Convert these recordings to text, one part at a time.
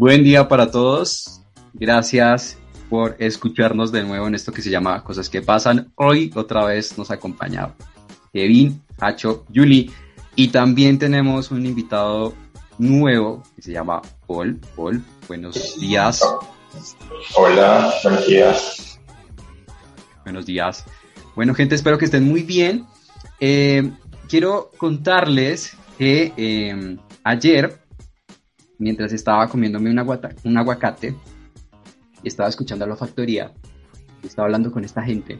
Buen día para todos. Gracias por escucharnos de nuevo en esto que se llama Cosas que pasan. Hoy otra vez nos acompaña Kevin, Hacho, Yuli y también tenemos un invitado nuevo que se llama Paul. Paul, buenos días. Hola, buenos días. Buenos días. Bueno, gente, espero que estén muy bien. Eh, quiero contarles que eh, ayer, mientras estaba comiéndome un, aguacate y estaba escuchando a la factoría, estaba hablando con esta gente,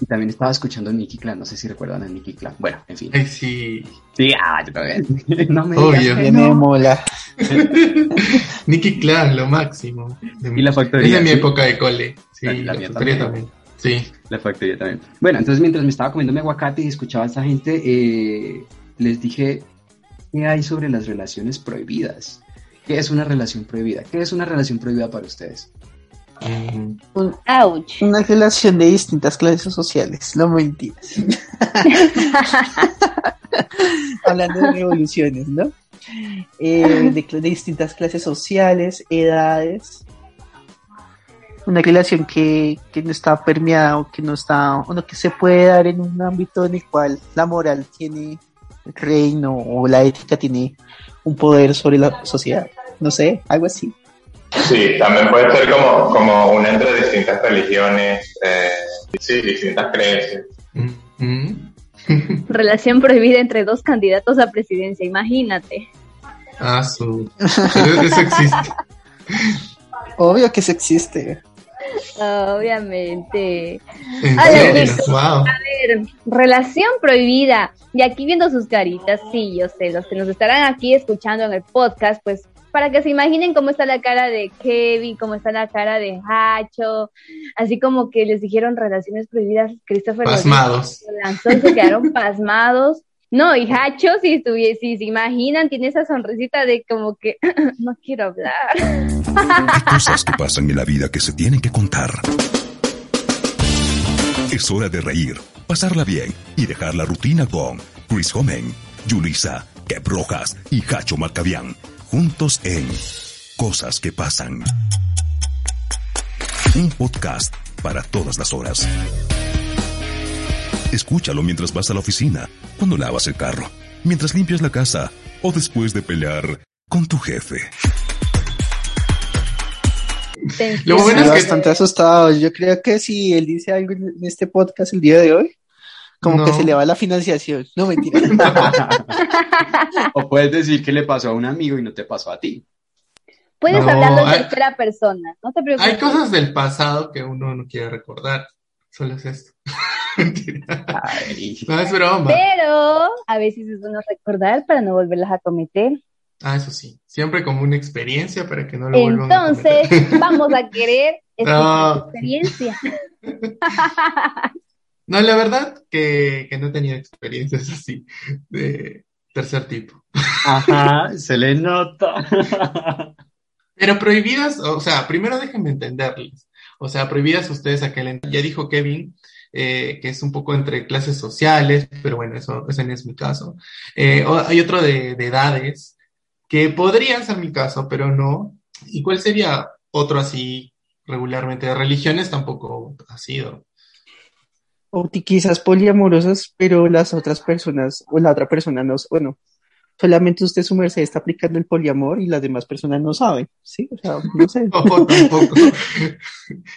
y también estaba escuchando a Nicky Clan, no sé si recuerdan a Nicky Clan. Bueno, en fin. sí. Sí, ah, yo también. no me Obvio. Que no. mola. Nicky Clan, lo máximo. y la factoría. Es de mi época de cole. Sí, la, la, factoría también. Sí. La factoría también. Bueno, entonces mientras me estaba comiendo mi aguacate y escuchaba a esta gente, eh, les dije, ¿qué hay sobre las relaciones prohibidas? ¿Qué es una relación prohibida? ¿Qué es una relación prohibida para ustedes? Un ouch. Una relación de distintas clases sociales, no mentiras. Hablando de revoluciones, ¿no? Eh, de, distintas clases sociales, edades. Una relación que, que, no está permeada o que no está, o que se puede dar en un ámbito en el cual la moral tiene reino o la ética tiene un poder sobre la sociedad. No sé, algo así. Sí, también puede ser como, como una entre distintas religiones, eh, sí, distintas creencias. Mm-hmm. Relación prohibida entre dos candidatos a presidencia, imagínate. Ah, su. eso existe. Obvio que eso existe. Obviamente. A ver, relación prohibida. Y aquí viendo sus caritas, sí, yo sé, los que nos estarán aquí escuchando en el podcast, pues para que se imaginen cómo está la cara de Kevin, cómo está la cara de Hacho, así como que les dijeron relaciones prohibidas, Christopher pasmados. lanzó y se quedaron pasmados. No, y Hacho, si, si se imaginan, tiene esa sonrisita de como que no quiero hablar. Cosas que pasan en la vida que se tienen que contar. Es hora de reír, pasarla bien y dejar la rutina con Chris Homen, Yulisa, Kep Rojas y Hacho Marcavian juntos en Cosas que pasan. Un podcast para todas las horas. Escúchalo mientras vas a la oficina, cuando lavas el carro, mientras limpias la casa o después de pelear con tu jefe. Lo bueno es que... bastante asustado. Yo creo que si él dice algo en este podcast el día de hoy, como que se le va la financiación. No, mentira. o puedes decir que le pasó a un amigo y no te pasó a ti. Puedes hablar de tercera persona, no te preocupes. Hay cosas del pasado que uno no quiere recordar. Solo es esto. Mentira. No es broma. Pero a veces es bueno recordar para no volverlas a cometer. Ah, eso sí. Siempre como una experiencia para que no lo vuelvan a cometer. Entonces, vamos a querer esta experiencia. No, la verdad que, no he tenido experiencias así de tercer tipo. Ajá, se le nota. Pero prohibidas, o sea, primero déjenme entenderles. O sea, prohibidas ustedes aquel... Ya dijo Kevin eh, que es un poco entre clases sociales, pero bueno, eso, ese no es mi caso. Eh, hay otro de, de edades que podrían ser mi caso, pero no. ¿Y cuál sería otro así regularmente? De religiones tampoco ha sido o quizás poliamorosas, pero las otras personas o la otra persona no, bueno, solamente usted su merced está aplicando el poliamor y las demás personas no saben, ¿sí? O sea, no sé. tampoco.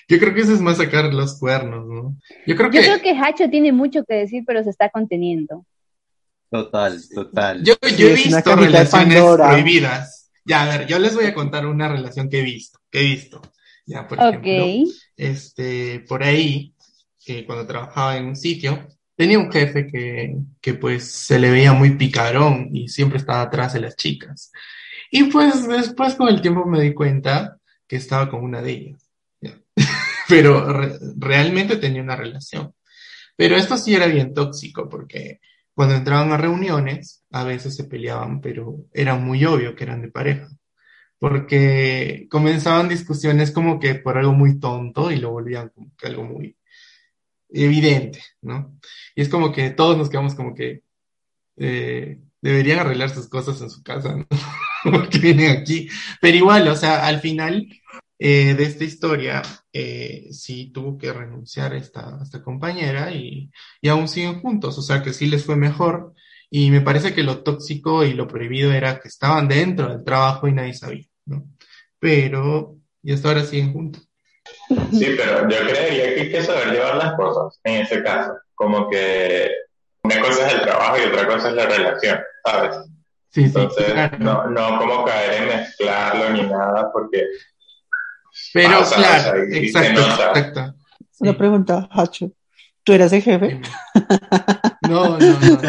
Yo creo que eso es más sacar los cuernos, ¿no? Yo creo que... Yo creo que Hacho tiene mucho que decir, pero se está conteniendo. Total, total. Yo, he visto relaciones prohibidas. Ya, a ver, yo les voy a contar una relación que he visto, que he visto. Ya, por ejemplo, este, por ahí, que cuando trabajaba en un sitio, tenía un jefe que, que pues se le veía muy picarón y siempre estaba atrás de las chicas. Y pues después con el tiempo me di cuenta que estaba con una de ellas. Pero realmente tenía una relación. Pero esto sí era bien tóxico porque cuando entraban a reuniones a veces se peleaban, pero era muy obvio que eran de pareja. Porque comenzaban discusiones como que por algo muy tonto y lo volvían como que algo muy, evidente, ¿no? Y es como que todos nos quedamos como que eh, deberían arreglar sus cosas en su casa, ¿no? porque vienen aquí. Pero igual, o sea, al final eh, de esta historia, eh, sí tuvo que renunciar a esta, compañera y, y aún siguen juntos, o sea que sí les fue mejor. Y me parece que lo tóxico y lo prohibido era que estaban dentro del trabajo y nadie sabía, ¿no? Pero, y hasta ahora siguen juntos. Sí, pero yo creería que hay que saber llevar las cosas en ese caso. Como que una cosa es el trabajo y otra cosa es la relación, ¿sabes? Sí, Entonces, sí, no, no como caer en mezclarlo ni nada, porque. Pero, claro, exacto, exacto. Una pregunta, Hacho. ¿Tú eras el jefe? No, no, no.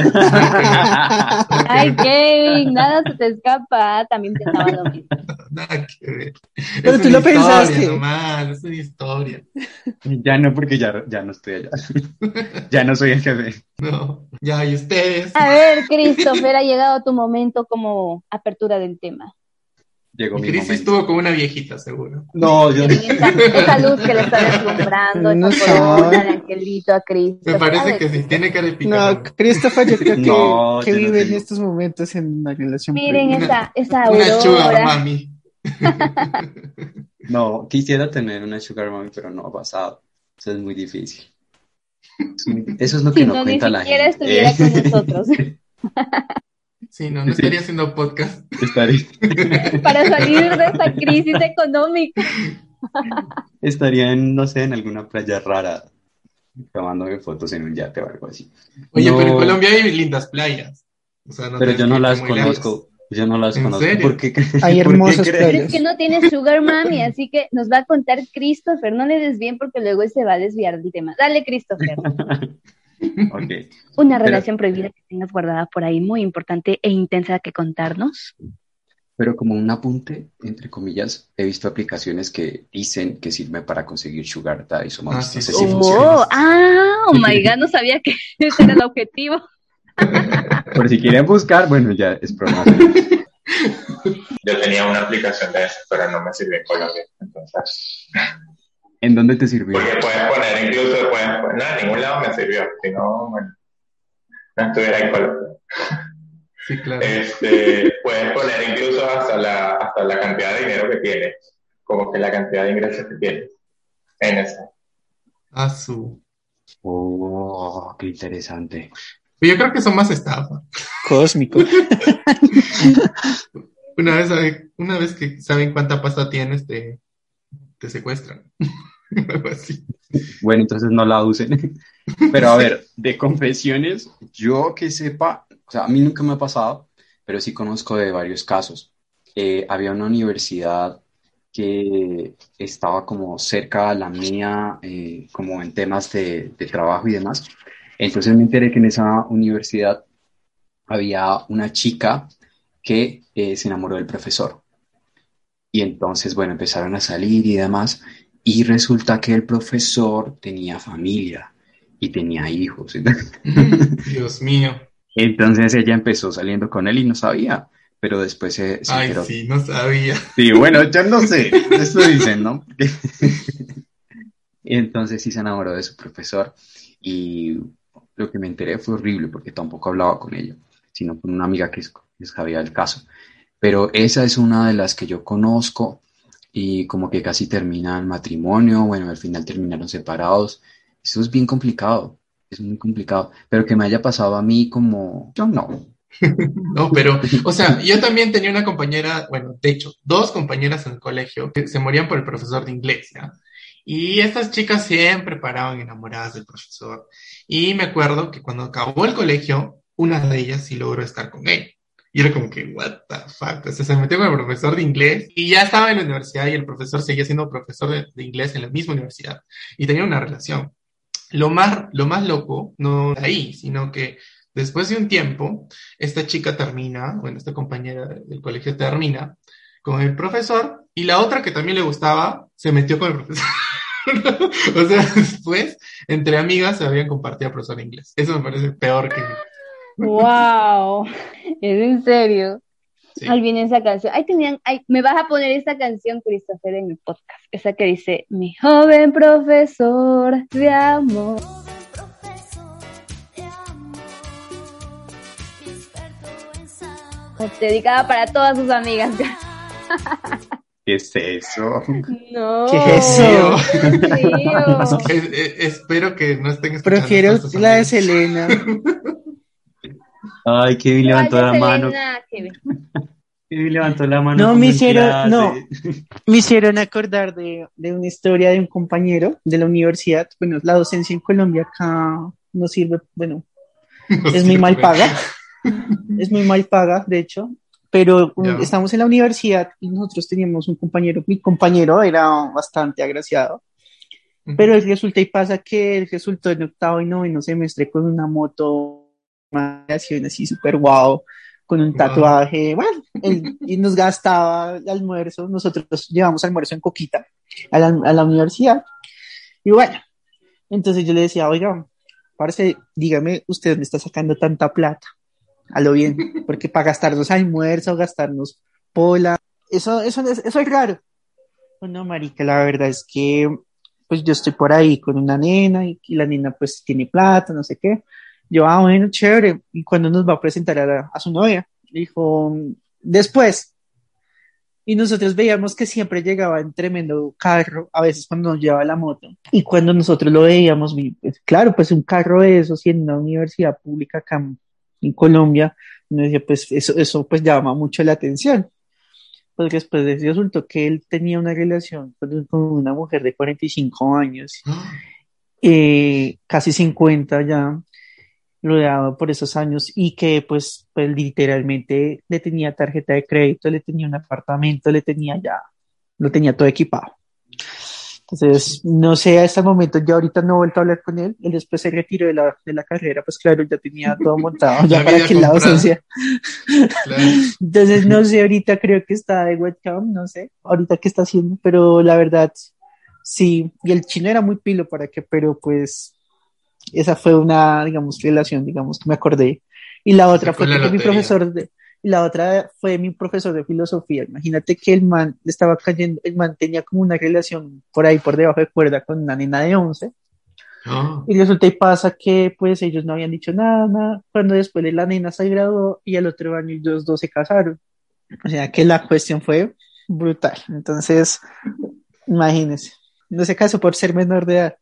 Ay, Kevin, nada se te escapa. También pensaba lo mismo. Nada que ver. Pero tú lo pensaste. Nomás, es una historia. Ya no, porque ya, ya no estoy allá. ya no soy el jefe. No, ya, y ustedes. A ver, Christopher, ha llegado tu momento como apertura del tema llegó mi crisis estuvo como una viejita, seguro. No, yo esa, esa luz que le está deslumbrando, no esa corona, el angelito a Cristo. Me parece que sí, tiene cara de. No, Christopher yo creo que, no, que vive en estos momentos en una relación. Miren esa, esa aurora. Una sugar mami. no, quisiera tener una sugar mami, pero no ha pasado. Eso es muy difícil. Eso es lo que si no, no cuenta la gente. Si estuviera con nosotros. Sí, no, no estaría haciendo podcast. Estaría. Para salir de esa crisis económica. Estaría en, no sé, en alguna playa rara, tomándome fotos en un yate o algo así. Oye, pero en Colombia hay lindas playas. O sea, no pero yo no las conozco. Yo no las conozco. ¿Por qué, hay hermosas playas. Pero es que no tiene Sugar Mami, así que nos va a contar Christopher. No le des bien porque luego se va a desviar del tema. Dale, Christopher. Una relación prohibida que tengas guardada por ahí, muy importante e intensa que contarnos. Pero como un apunte, entre comillas, he visto aplicaciones que dicen que sirven para conseguir sugar daddy o ah, sí, oh, ah, oh my god, no sabía que ese era el objetivo. Por si quieren buscar, bueno, ya es problema. Yo tenía una aplicación de eso, pero no me sirve en Colombia, entonces... ¿En dónde te sirvió? Porque puedes poner incluso, puedes poner, no, en ningún lado me sirvió, si no, bueno, no estuviera en Colombia. Sí, claro. Este, puedes poner incluso hasta la, hasta la cantidad de dinero que tienes, como que la cantidad de ingresos que tienes en esa. Ah, su. Oh, qué interesante. Yo creo que son más estafa. Cósmico. una vez, una vez que saben cuánta pasta tienes, te, te secuestran. Bueno, entonces no la usen. Pero a ver, de confesiones, yo que sepa, o sea, a mí nunca me ha pasado, pero sí conozco de varios casos. Eh, había una universidad que estaba como cerca a la mía, eh, como en temas de, trabajo y demás. Entonces me enteré que en esa universidad había una chica que eh, se enamoró del profesor. Y entonces, bueno, empezaron a salir y demás. Y resulta que el profesor tenía familia y tenía hijos. Dios mío. Entonces ella empezó saliendo con él y no sabía, pero después se, Ay, sí, no sabía. Sí, bueno, yo no sé, eso dicen, ¿no? entonces sí se enamoró de su profesor y lo que me enteré fue horrible porque tampoco hablaba con ella, sino con una amiga que sabía el caso. Pero esa es una de las que yo conozco y como que casi termina el matrimonio, bueno, al final terminaron separados. Eso es bien complicado, es muy complicado, pero que me haya pasado a mí como, yo no. no, pero, o sea, yo también tenía una compañera, bueno, de hecho, dos compañeras en el colegio que se morían por el profesor de inglés, ¿ya? Y estas chicas siempre paraban enamoradas del profesor. Y me acuerdo que cuando acabó el colegio, una de ellas sí logró estar con él. Y era como que, what the fuck. O sea, se metió con el profesor de inglés y ya estaba en la universidad y el profesor seguía siendo profesor de, inglés en la misma universidad. Y tenía una relación. Lo más, lo más loco, no ahí, sino que después de un tiempo, esta chica termina, bueno, esta compañera del colegio termina con el profesor y la otra que también le gustaba se metió con el profesor. o sea, después, entre amigas se habían compartido profesor de inglés. Eso me parece peor que Wow, es en serio. Ahí viene esa canción. Ahí tenían, me vas a poner esa canción, Christopher, en el podcast. Esa que dice, mi joven profesor de amor. Dedicada para todas sus amigas. ¿Qué es eso? No. ¿Qué es eso? espero que no estén escuchando. Prefiero la de Selena. Ay, Kevin levantó la mano. Kevin. levantó la mano. No, me hicieron, no, me hicieron acordar de, de, una historia de un compañero de la universidad. Bueno, la docencia en Colombia acá no sirve, bueno, es muy mal paga. es muy mal paga, de hecho. Pero estamos en la universidad y nosotros teníamos un compañero, mi compañero era bastante agraciado. Pero resulta y pasa que él resultó en octavo y noveno semestre con una moto, así súper guau, con un tatuaje, bueno, y nos gastaba el almuerzo, nosotros llevamos almuerzo en Coquita a la, a la universidad. Y bueno, entonces yo le decía, oiga, parece, dígame, ¿usted dónde está sacando tanta plata? A lo bien, porque para gastarnos almuerzo, gastarnos pola, eso, eso, eso es raro. Bueno, marica, la verdad es que, pues yo estoy por ahí con una nena y, la nena pues tiene plata, no sé qué. Yo, ah, bueno, chévere. ¿Y cuando nos va a presentar a, a su novia? Dijo, después. Y nosotros veíamos que siempre llegaba en tremendo carro, a veces cuando nos llevaba la moto. Y cuando nosotros lo veíamos, pues, claro, pues un carro de esos y en una universidad pública acá en Colombia, nos decía, pues eso, eso pues llama mucho la atención. Porque después resultó que él tenía una relación con, una mujer de 45 años, eh, casi 50 ya, rodeado por esos años y que pues, pues literalmente le tenía tarjeta de crédito, le tenía un apartamento, le tenía ya, lo tenía todo equipado. Entonces, no sé, a este momento, yo ahorita no he vuelto a hablar con él, él después se retiró de la, de la carrera, pues claro, ya tenía todo montado, ya para que la docencia. Entonces, no sé, ahorita creo que está de webcam, no sé, ahorita qué está haciendo, pero la verdad, sí, y el chino era muy pilo para que, pero pues esa fue una, digamos, relación, digamos, que me acordé. Y la otra fue, mi profesor de, la otra fue mi profesor de filosofía. Imagínate que el man estaba cayendo, el man tenía como una relación por ahí, por debajo de cuerda con una nena de 11. Ah. Y resulta y pasa que pues ellos no habían dicho nada, nada, cuando después la nena se graduó y al otro año ellos dos se casaron. O sea que la cuestión fue brutal. Entonces, imagínense, no se casó por ser menor de edad.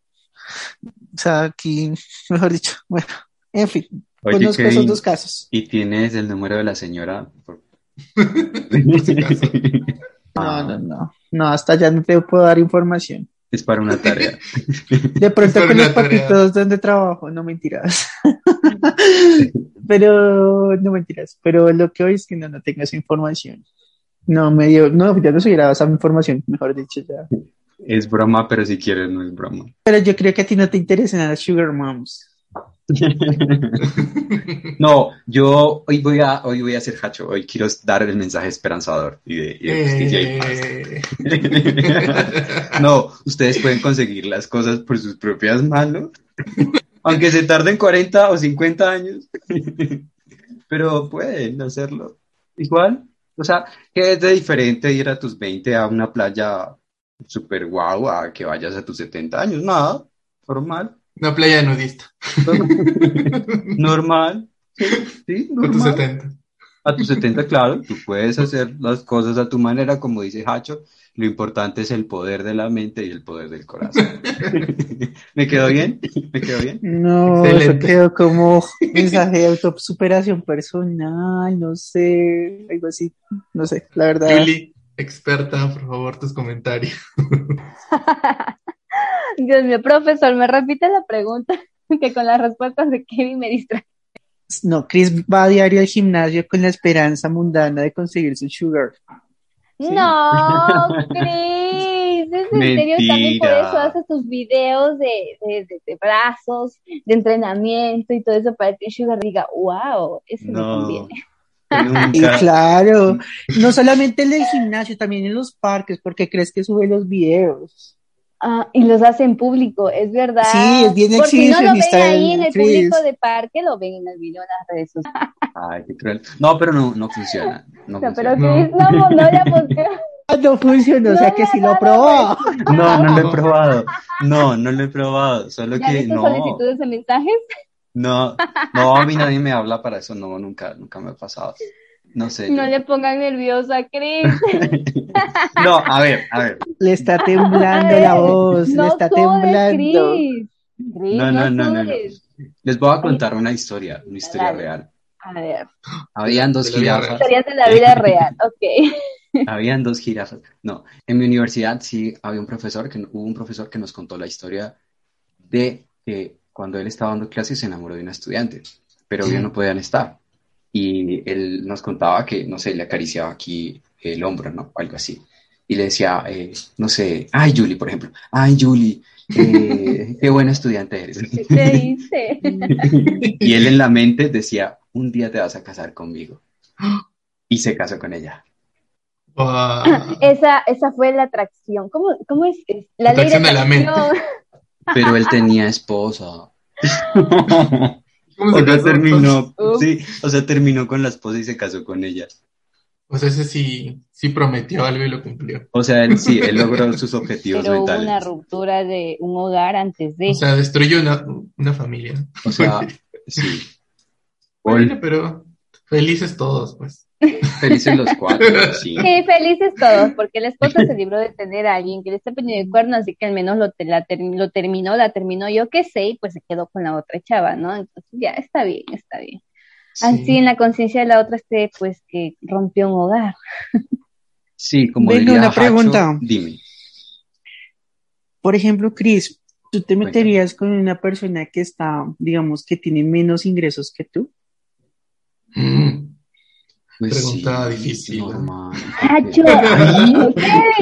O sea, aquí, mejor dicho, bueno, en fin, conozco esos dos casos. ¿Y tienes el número de la señora? no, no, no, no, hasta ya no te puedo dar información. Es para una tarea. De pronto con los papitos donde trabajo, no mentiras. pero, no mentiras. Pero lo que hoy es que no, no tengo esa información. No, me dio, no, ya no se esa información, mejor dicho, ya. Es broma, pero si quieres no es broma. Pero yo creo que a ti no te interesan las Sugar Moms. no, yo hoy voy a hoy voy a ser hacho, hoy quiero dar el mensaje esperanzador y de, justicia y paz. no, ustedes pueden conseguir las cosas por sus propias manos, aunque se tarden 40 o 50 años, pero pueden hacerlo. Igual, o sea, ¿qué es de diferente ir a tus 20 a una playa súper guau a que vayas a tus 70 años. Nada, normal. Una playa nudista. normal. Sí, normal. A tus 70. A tus 70, claro. Tú puedes hacer las cosas a tu manera, como dice Hacho. Lo importante es el poder de la mente y el poder del corazón. ¿Me quedó bien? ¿Me quedó bien? No, eso quedó como mensaje de autosuperación personal, no sé, algo así, no sé, la verdad experta, por favor, tus comentarios. Dios mío, profesor, me repite la pregunta, que con las respuestas de Kevin me distrae. No, Chris va a diario al gimnasio con la esperanza mundana de conseguir su sugar. No, Chris, es en serio, también por eso hace tus videos de, de, brazos, de entrenamiento y todo eso para que Sugar diga, wow, eso me conviene. Y claro, no solamente en el gimnasio, también en los parques, porque crees que sube los videos. Ah, y los hace en público, es verdad. Sí, es bien Porque si no lo ven ahí en el público de parque, lo ven en el video en las redes sociales. Ay, qué cruel. No, pero no, no funciona. No, no pero no. no, no, ya porque... No funciona, o sea que sí lo probó. No, no lo he probado. No, no lo he probado. Solo que no. solicitudes de mensajes? No, no, a mí nadie me habla para eso, no, nunca, nunca me ha pasado. no sé. No le pongan nerviosa a Chris. no, a ver, a ver. Le está temblando la voz, le está temblando. no, no, no, no, Les voy a contar una historia, una historia real. A ver. Habían dos jirafas. Historias de la vida real, ok. Habían dos jirafas. No, en mi universidad sí había un profesor, que hubo un profesor que nos contó la historia de que cuando él estaba dando clases se enamoró de una estudiante, pero ellos no podían estar. Y él nos contaba que, no sé, le acariciaba aquí el hombro, ¿no? Algo así. Y le decía, eh, no sé, ay, Julie, por ejemplo, ay, Julie, eh, qué buena estudiante eres. ¿Qué dice? y él en la mente decía, un día te vas a casar conmigo. Y se casó con ella. Esa, esa fue la atracción. ¿Cómo, cómo es? La ley de, la mente. Pero él tenía esposa. ¿Cómo se terminó, sí, o sea, terminó con la esposa y se casó con ella. O sea, ese sí, sí prometió algo y lo cumplió. O sea, él sí, él logró sus objetivos Pero hubo una ruptura de un hogar antes de. O sea, destruyó una, una familia. O sea, sí. Bueno, pero felices todos, pues. Felices los cuatro, sí. Sí, felices todos, porque la esposa se libró de tener a alguien que le está poniendo el cuerno, así que al menos lo, la, lo terminó, la terminó yo qué sé, y pues se quedó con la otra chava, ¿no? Entonces ya, está bien, está bien. Así en la conciencia de la otra esté, pues que rompió un hogar. Sí, como Venga, una pregunta. Dime. Por ejemplo, Cris, ¿tú te meterías con una persona que está, digamos, que tiene menos ingresos que tú? Mm. Pues Pregunta difícil. Normal.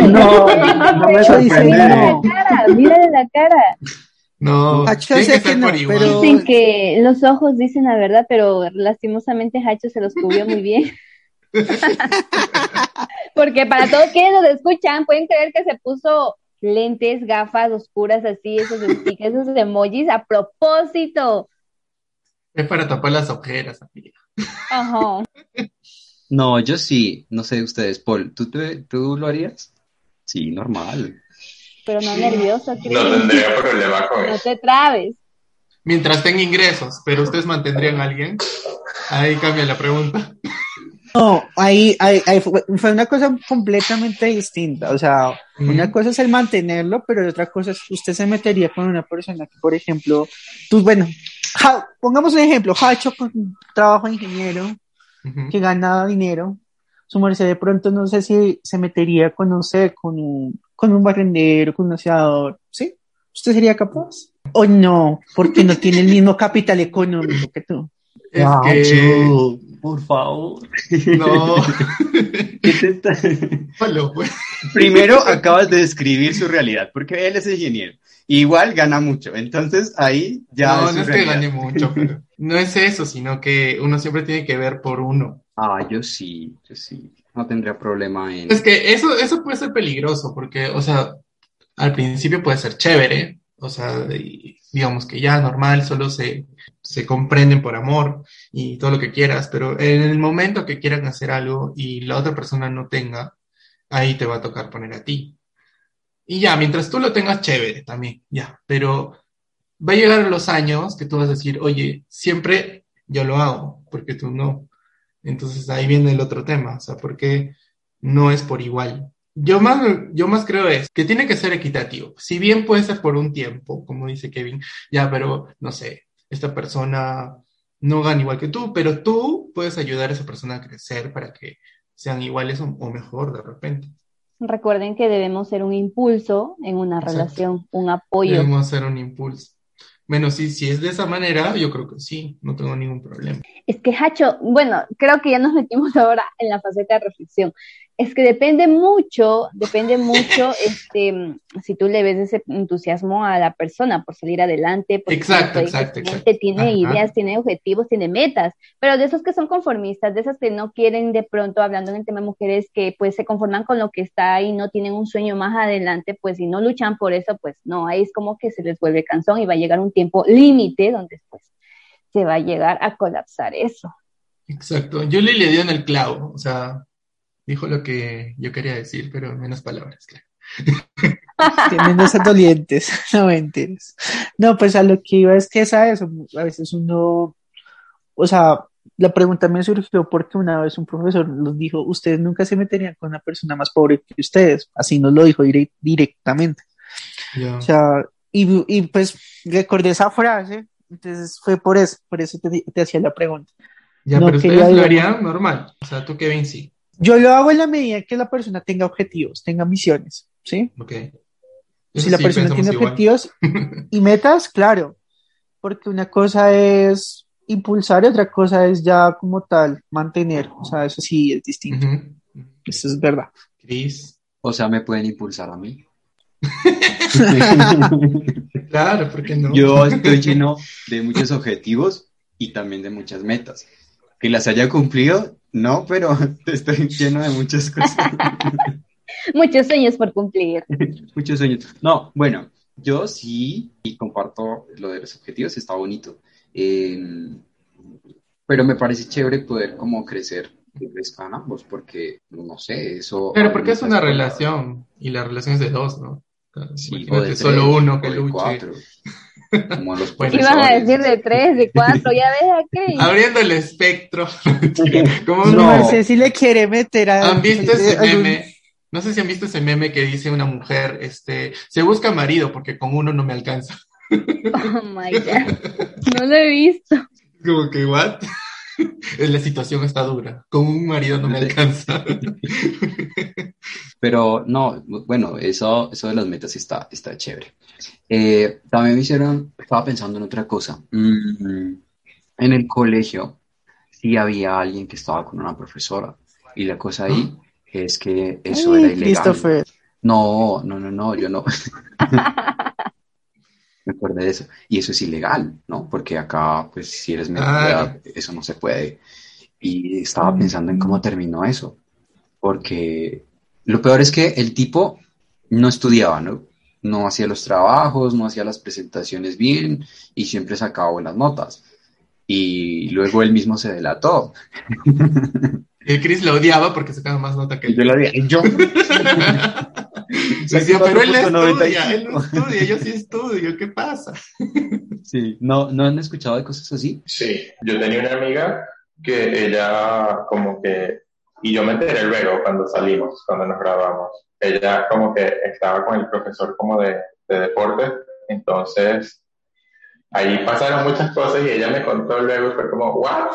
no, no me sorprende. Mírale la cara, mírale la cara. No, Hacho sé que, no, pero... Dicen que los ojos dicen la verdad, pero lastimosamente Hacho se los cubrió muy bien. Porque para todos quienes nos escuchan, pueden creer que se puso lentes, gafas oscuras así, esos stickers, esos emojis a propósito. Es para tapar las ojeras, amiga. Ajá. No, yo sí, no sé ustedes, Paul, ¿tú, ¿tú lo harías? Sí, normal. Pero no nervioso, No tendría problema con eso. No te trabes. Mientras tenga ingresos, pero ustedes mantendrían a alguien. Ahí cambia la pregunta. No, ahí, ahí, fue, una cosa completamente distinta. O sea, una cosa es el mantenerlo, pero otra cosa es usted se metería con una persona que, por ejemplo, tú, bueno, pongamos un ejemplo, Hacho con trabajo de ingeniero, que gana dinero, su merced de pronto no sé si se metería con, no sé, con un, con un barrendero, con un aseador, ¿sí? ¿Usted sería capaz? ¿O no? Porque no tiene el mismo capital económico que tú. Es que... por favor. No. ¿Qué te está... Pues. Primero acabas de describir su realidad, porque él es ingeniero. Igual gana mucho, entonces ahí ya. No, no es que gane mucho, pero no es eso, sino que uno siempre tiene que ver por uno. Ah, yo sí, yo sí. No tendría problema en. Es que eso, eso puede ser peligroso, porque, o sea, al principio puede ser chévere, o sea, digamos que ya normal, solo se, se comprenden por amor y todo lo que quieras, pero en el momento que quieran hacer algo y la otra persona no tenga, ahí te va a tocar poner a ti. Y ya, mientras tú lo tengas chévere también, ya, pero va a llegar los años que tú vas a decir, oye, siempre yo lo hago, porque tú no. Entonces ahí viene el otro tema, o sea, porque no es por igual. Yo más, yo más creo es que tiene que ser equitativo. Si bien puede ser por un tiempo, como dice Kevin, ya, pero no sé, esta persona no gana igual que tú, pero tú puedes ayudar a esa persona a crecer para que sean iguales o, mejor de repente. Recuerden que debemos ser un impulso en una relación, un apoyo. Debemos ser un impulso. Bueno, sí, si es de esa manera, yo creo que sí, no tengo ningún problema. Es que, Hacho, bueno, creo que ya nos metimos ahora en la faceta de reflexión es que depende mucho, depende mucho, este, si tú le ves ese entusiasmo a la persona por salir adelante, porque exacto, exacto, tiene ideas, tiene objetivos, tiene metas, pero de esos que son conformistas, de esos que no quieren de pronto, hablando en el tema de mujeres, que pues se conforman con lo que está ahí, no tienen un sueño más adelante, pues si no luchan por eso, pues no, ahí es como que se les vuelve cansón y va a llegar un tiempo límite donde después se va a llegar a colapsar eso. Exacto, yo le dio en el clavo, o sea, dijo lo que yo quería decir, pero menos palabras, claro. menos dolientes, no mentiras. No, pues a lo que iba es que, ¿sabes? A veces uno, o sea, la pregunta me surgió porque una vez un profesor nos dijo, ustedes nunca se meterían con una persona más pobre que ustedes, así nos lo dijo directamente. O sea, y, pues recordé esa frase, entonces fue por eso, por eso te, hacía la pregunta. Ya, pero ustedes lo harían normal, o sea, tú Kevin sí. Yo lo hago en la medida que la persona tenga objetivos, tenga misiones, ¿sí? Ok. si la persona tiene objetivos y metas, claro, porque una cosa es impulsar y otra cosa es ya como tal mantener, o sea, eso sí es distinto. Eso es verdad. Cris. O sea, me pueden impulsar a mí. claro, porque no? Yo estoy lleno de muchos objetivos y también de muchas metas. Que las haya cumplido, no, pero estoy lleno de muchas cosas. muchos sueños por cumplir. muchos sueños. No, bueno, yo sí y comparto lo de los objetivos, está bonito. Em, pero me parece chévere poder como crecer que crezcan ambos, porque no sé, eso. Pero porque es una relación y la relación es de dos, ¿no? Sí, de solo uno que luche. Cuatro. Como los Iban a decir de tres, de cuatro, ya ves aquí. Abriendo el espectro. ¿Cómo no? no sé si le quiere meter a. ¿Han visto ese meme? No sé si han visto ese meme que dice una mujer, este, se busca marido porque con uno no me alcanza. Oh my god. No lo he visto. Como que, ¿what? La situación está dura. Con un marido no me alcanza. Pero no, bueno, eso, eso de las metas está, está chévere. Eh, también me hicieron, estaba pensando en otra cosa. Mm, en el colegio sí había alguien que estaba con una profesora y la cosa ahí es que eso era ilegal. No, no, no, no, yo no. me acuerdo de eso. Y eso es ilegal, ¿no? Porque acá, pues, si eres menor edad, eso no se puede. Y estaba pensando en cómo terminó eso. Porque lo peor es que el tipo no estudiaba, ¿no? No hacía los trabajos, no hacía las presentaciones bien y siempre sacaba buenas notas. Y luego él mismo se delató. El Chris lo odiaba porque sacaba más nota que yo. Yo lo odiaba. Yo. Decía, pero él estudia, él no estudia, yo sí estudio, ¿qué pasa? Sí, ¿no, ¿no han escuchado de cosas así? Sí, yo tenía una amiga que ella como que y yo me enteré luego cuando salimos, cuando nos grabamos. Ella como que estaba con el profesor como de, de deporte, entonces ahí pasaron muchas cosas y ella me contó luego y fue como, ¿what?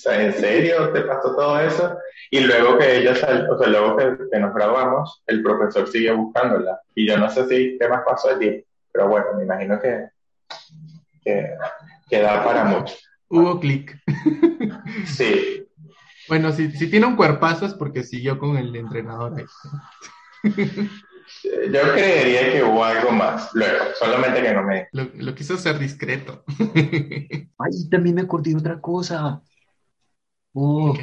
O sea, ¿en serio te pasó todo eso? Y luego que ella salió, o sea, luego que, que, nos grabamos, el profesor sigue buscándola. Y yo no sé si qué más pasó allí, pero bueno, me imagino que, que, que da para mucho. Hubo clic. Sí, bueno, si, si tiene un cuerpazo es porque siguió con el entrenador ahí. Yo creería que hubo algo más luego, solamente que no me... Lo, quiso ser discreto. Ay, también me acordé de otra cosa. Oh,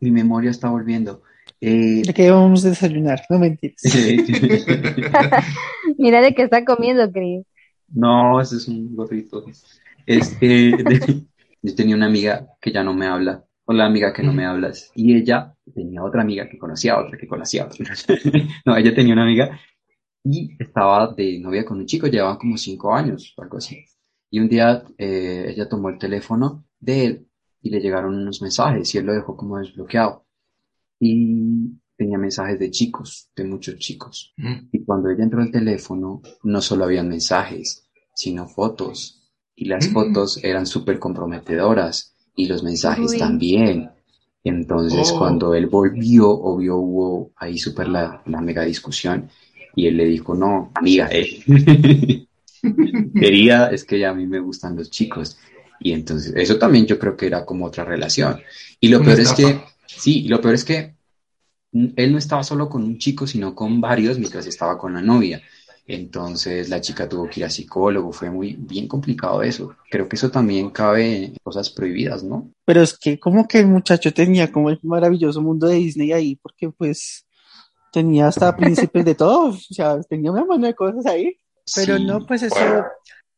mi memoria está volviendo. Eh... De que vamos a desayunar, no mentiras. Mira de qué está comiendo, Cris. No, ese es un gorrito. Este, yo tenía una amiga que ya no me habla la amiga que no me hablas. Y ella tenía otra amiga que conocía a otra, que conocía a otra. no, ella tenía una amiga y estaba de novia con un chico, llevaban como cinco años o algo así. Y un día eh, ella tomó el teléfono de él y le llegaron unos mensajes y él lo dejó como desbloqueado. Y tenía mensajes de chicos, de muchos chicos. Y cuando ella entró al teléfono, no solo habían mensajes, sino fotos. Y las fotos eran súper comprometedoras y los mensajes también. Entonces, oh. cuando él volvió, obvio hubo ahí súper la, mega discusión y él le dijo, no, amiga, eh. quería, es que ya a mí me gustan los chicos. Y entonces, eso también yo creo que era como otra relación. Y lo peor es que, sí, lo peor es que él no estaba solo con un chico, sino con varios mientras estaba con la novia. Entonces la chica tuvo que ir a psicólogo, fue muy bien complicado eso. Creo que eso también cabe en cosas prohibidas, ¿no? Pero es que como que el muchacho tenía como el maravilloso mundo de Disney ahí, porque pues tenía hasta príncipes de todo, o sea, tenía una mano de cosas ahí. Pero no, pues eso,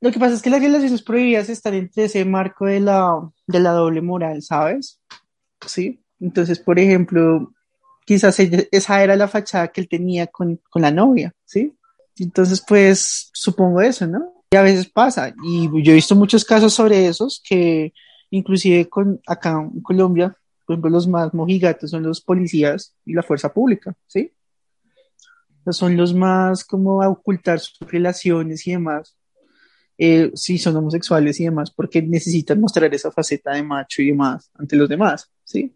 lo que pasa es que las relaciones prohibidas están entre ese marco de la, de la doble moral, ¿sabes? Sí. Entonces, por ejemplo, quizás esa era la fachada que él tenía con, con la novia, ¿sí? Entonces, pues supongo eso, ¿no? Y a veces pasa. Y yo he visto muchos casos sobre esos que Inclusive con, acá en Colombia, por ejemplo, los más mojigatos son los policías y la fuerza pública, ¿sí? son los más como a ocultar sus relaciones y demás, eh, si son homosexuales y demás, porque necesitan mostrar esa faceta de macho y demás ante los demás, ¿sí?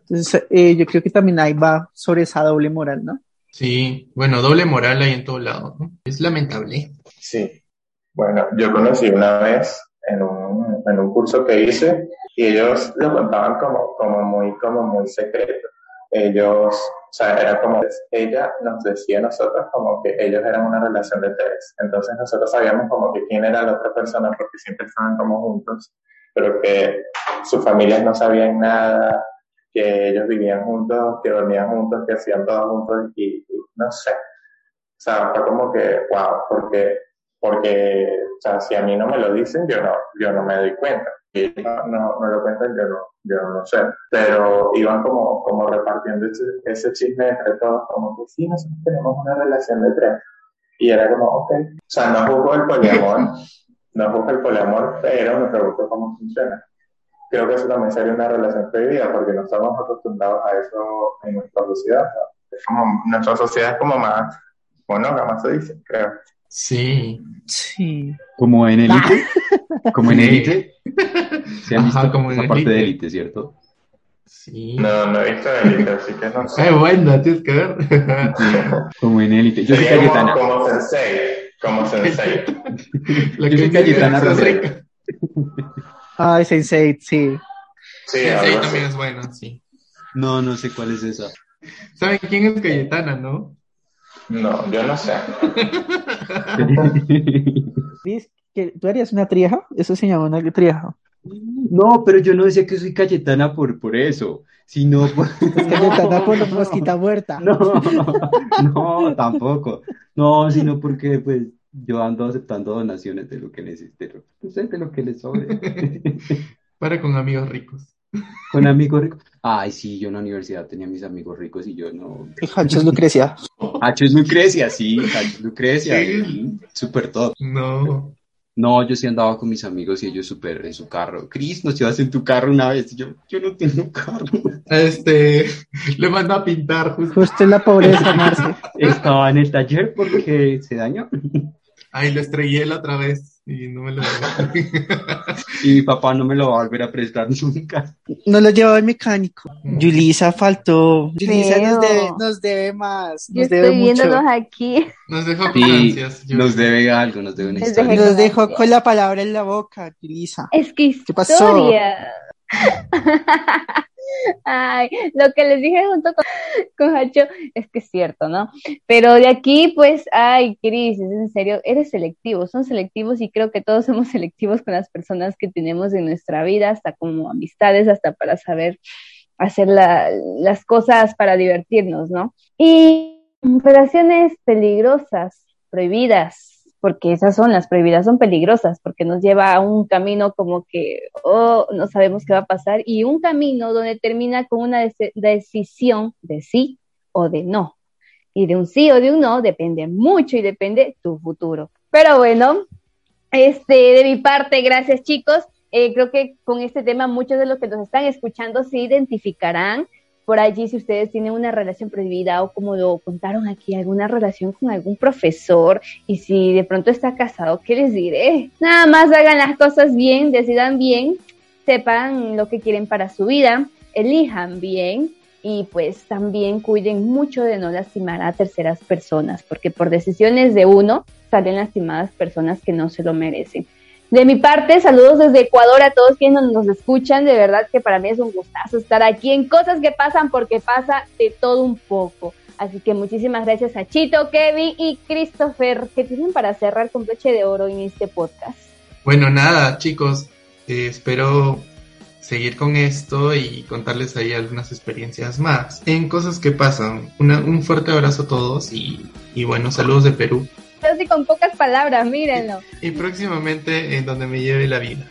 Entonces, eh, yo creo que también ahí va sobre esa doble moral, ¿no? Sí, bueno, doble moral hay en todo lado, ¿no? Es lamentable. Sí. Bueno, yo conocí una vez en un, en un curso que hice y ellos lo contaban como, como, muy, como muy secreto. Ellos, o sea, era como, ella nos decía a nosotros como que ellos eran una relación de tres. Entonces nosotros sabíamos como que quién era la otra persona porque siempre estaban como juntos, pero que sus familias no sabían nada, que ellos vivían juntos, que dormían juntos, que hacían todo juntos y, no sé. O sea, fue como que, wow, porque, porque, o sea, si a mí no me lo dicen, yo no, yo no me doy cuenta. Y no, lo cuentan, yo no, yo no sé. Pero iban como, como repartiendo ese, ese chisme entre todos, como que sí, nosotros tenemos una relación de tres. Y era como, ok. O sea, no juzgo el poliamor, no juzgo el poliamor, pero me pregunto cómo funciona creo que eso también sería una relación prohibida porque no estamos acostumbrados a eso en nuestra sociedad. Es como, nuestra sociedad es como más monógama, se dice, creo. Sí. Sí. Como en élite. Como en élite. Se han visto como en parte de élite, ¿cierto? Sí. No, no he visto élite, así que no sé. Ay, bueno, tienes que ver. como en élite. Yo soy Cayetana. Como, como sensei. Como sensei. La Yo soy Cayetana Romero. Ah, Sense8, sí. Sí, Sense8 también es bueno, sí. No, no sé cuál es esa. ¿Saben quién es Cayetana, no? No, yo no sé. que tú harías una trieja? Eso se llama una trieja. No, pero yo no decía que soy Cayetana por, por eso, sino por... Es Cayetana por la mosquita muerta. No, no, tampoco. No, sino porque pues yo ando aceptando donaciones de lo que necesite, pues, de lo que les sobre. Para con amigos ricos. Con amigos ricos. Ay, sí, yo en la universidad tenía mis amigos ricos y yo no. Hacho es Lucrecia. Hacho es Lucrecia, sí, Hacho es Lucrecia. Súper top. No. No, yo sí andaba con mis amigos y ellos súper en su carro. Cris, nos llevas en tu carro una vez. yo, yo no tengo carro. Este, le mando a pintar justo. Justo en la pobreza, Marce. Estaba en el taller porque se dañó. Ay, lo estrellé la otra vez y no me lo Y mi papá no me lo va a volver a prestar nunca. No lo llevaba el mecánico. Yulisa faltó. Yulisa nos debe, nos debe más. Nos Yo debe estoy viéndonos aquí. Nos dejó sí, Nos debe algo, nos debe una historia. Nos dejó con la palabra en la boca, Yulisa. Es que ¿Qué pasó? Ay, lo que les dije junto con, Hacho es que es cierto, ¿no? Pero de aquí, pues, ay, Cris, en serio, eres selectivo, son selectivos y creo que todos somos selectivos con las personas que tenemos en nuestra vida, hasta como amistades, hasta para saber hacer las cosas para divertirnos, ¿no? Y relaciones peligrosas, prohibidas, porque esas son las prohibidas, son peligrosas, porque nos lleva a un camino como que, oh, no sabemos qué va a pasar, y un camino donde termina con una decisión de sí o de no. Y de un sí o de un no depende mucho y depende tu futuro. Pero bueno, este, de mi parte, gracias chicos. Eh, creo que con este tema muchos de los que nos están escuchando se identificarán por allí si ustedes tienen una relación prohibida o como lo contaron aquí, alguna relación con algún profesor y si de pronto está casado, ¿qué les diré? Nada más hagan las cosas bien, decidan bien, sepan lo que quieren para su vida, elijan bien y pues también cuiden mucho de no lastimar a terceras personas, porque por decisiones de uno salen lastimadas personas que no se lo merecen. De mi parte, saludos desde Ecuador a todos quienes nos escuchan. De verdad que para mí es un gustazo estar aquí en Cosas que pasan porque pasa de todo un poco. Así que muchísimas gracias a Chito, Kevin y Christopher que tienen para cerrar con broche de oro en este podcast. Bueno, nada, chicos, eh, espero seguir con esto y contarles ahí algunas experiencias más en Cosas que pasan. un fuerte abrazo a todos y, y bueno, saludos de Perú así con pocas palabras, mírenlo. Y próximamente en donde me lleve la vida.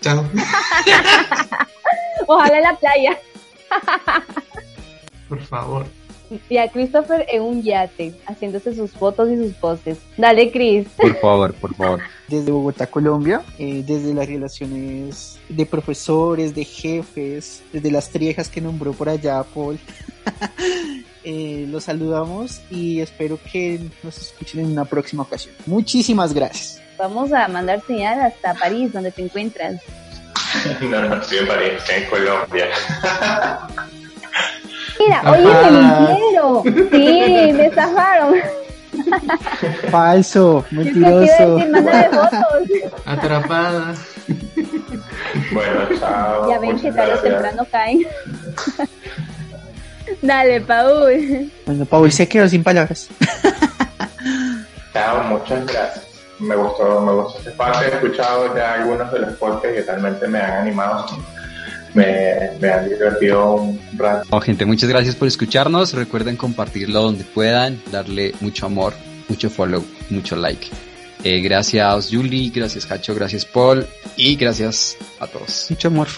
chao. Ojalá en la playa. Por favor. y a Christopher en un yate, haciéndose sus fotos y sus poses. Dale, Chris. Por favor, por favor. Desde Bogotá, Colombia, eh, desde las relaciones de profesores, de jefes, desde las triejas que nombró por allá Paul. Eh, los saludamos y espero que nos escuchen en una próxima ocasión. Muchísimas gracias. Vamos a mandar señal hasta París, donde te encuentras. no, no estoy en París, estoy en Colombia. Mira, oye, me mintieron. Sí, me estafaron. Falso, mentiroso. Decir, fotos. Atrapada. Bueno, chao. Ya ven que tarde o temprano caen. Dale, Paul. Bueno, Paul se quedó sin palabras. Chao, muchas gracias. Me gustó, me gustó este espacio. He escuchado ya algunos de los podcasts que realmente me han animado me, me han divertido un rato. Oh, gente, muchas gracias por escucharnos. Recuerden compartirlo donde puedan, darle mucho amor, mucho follow, mucho like. Eh, gracias Julie, gracias Cacho, gracias Paul y gracias a todos. Mucho amor.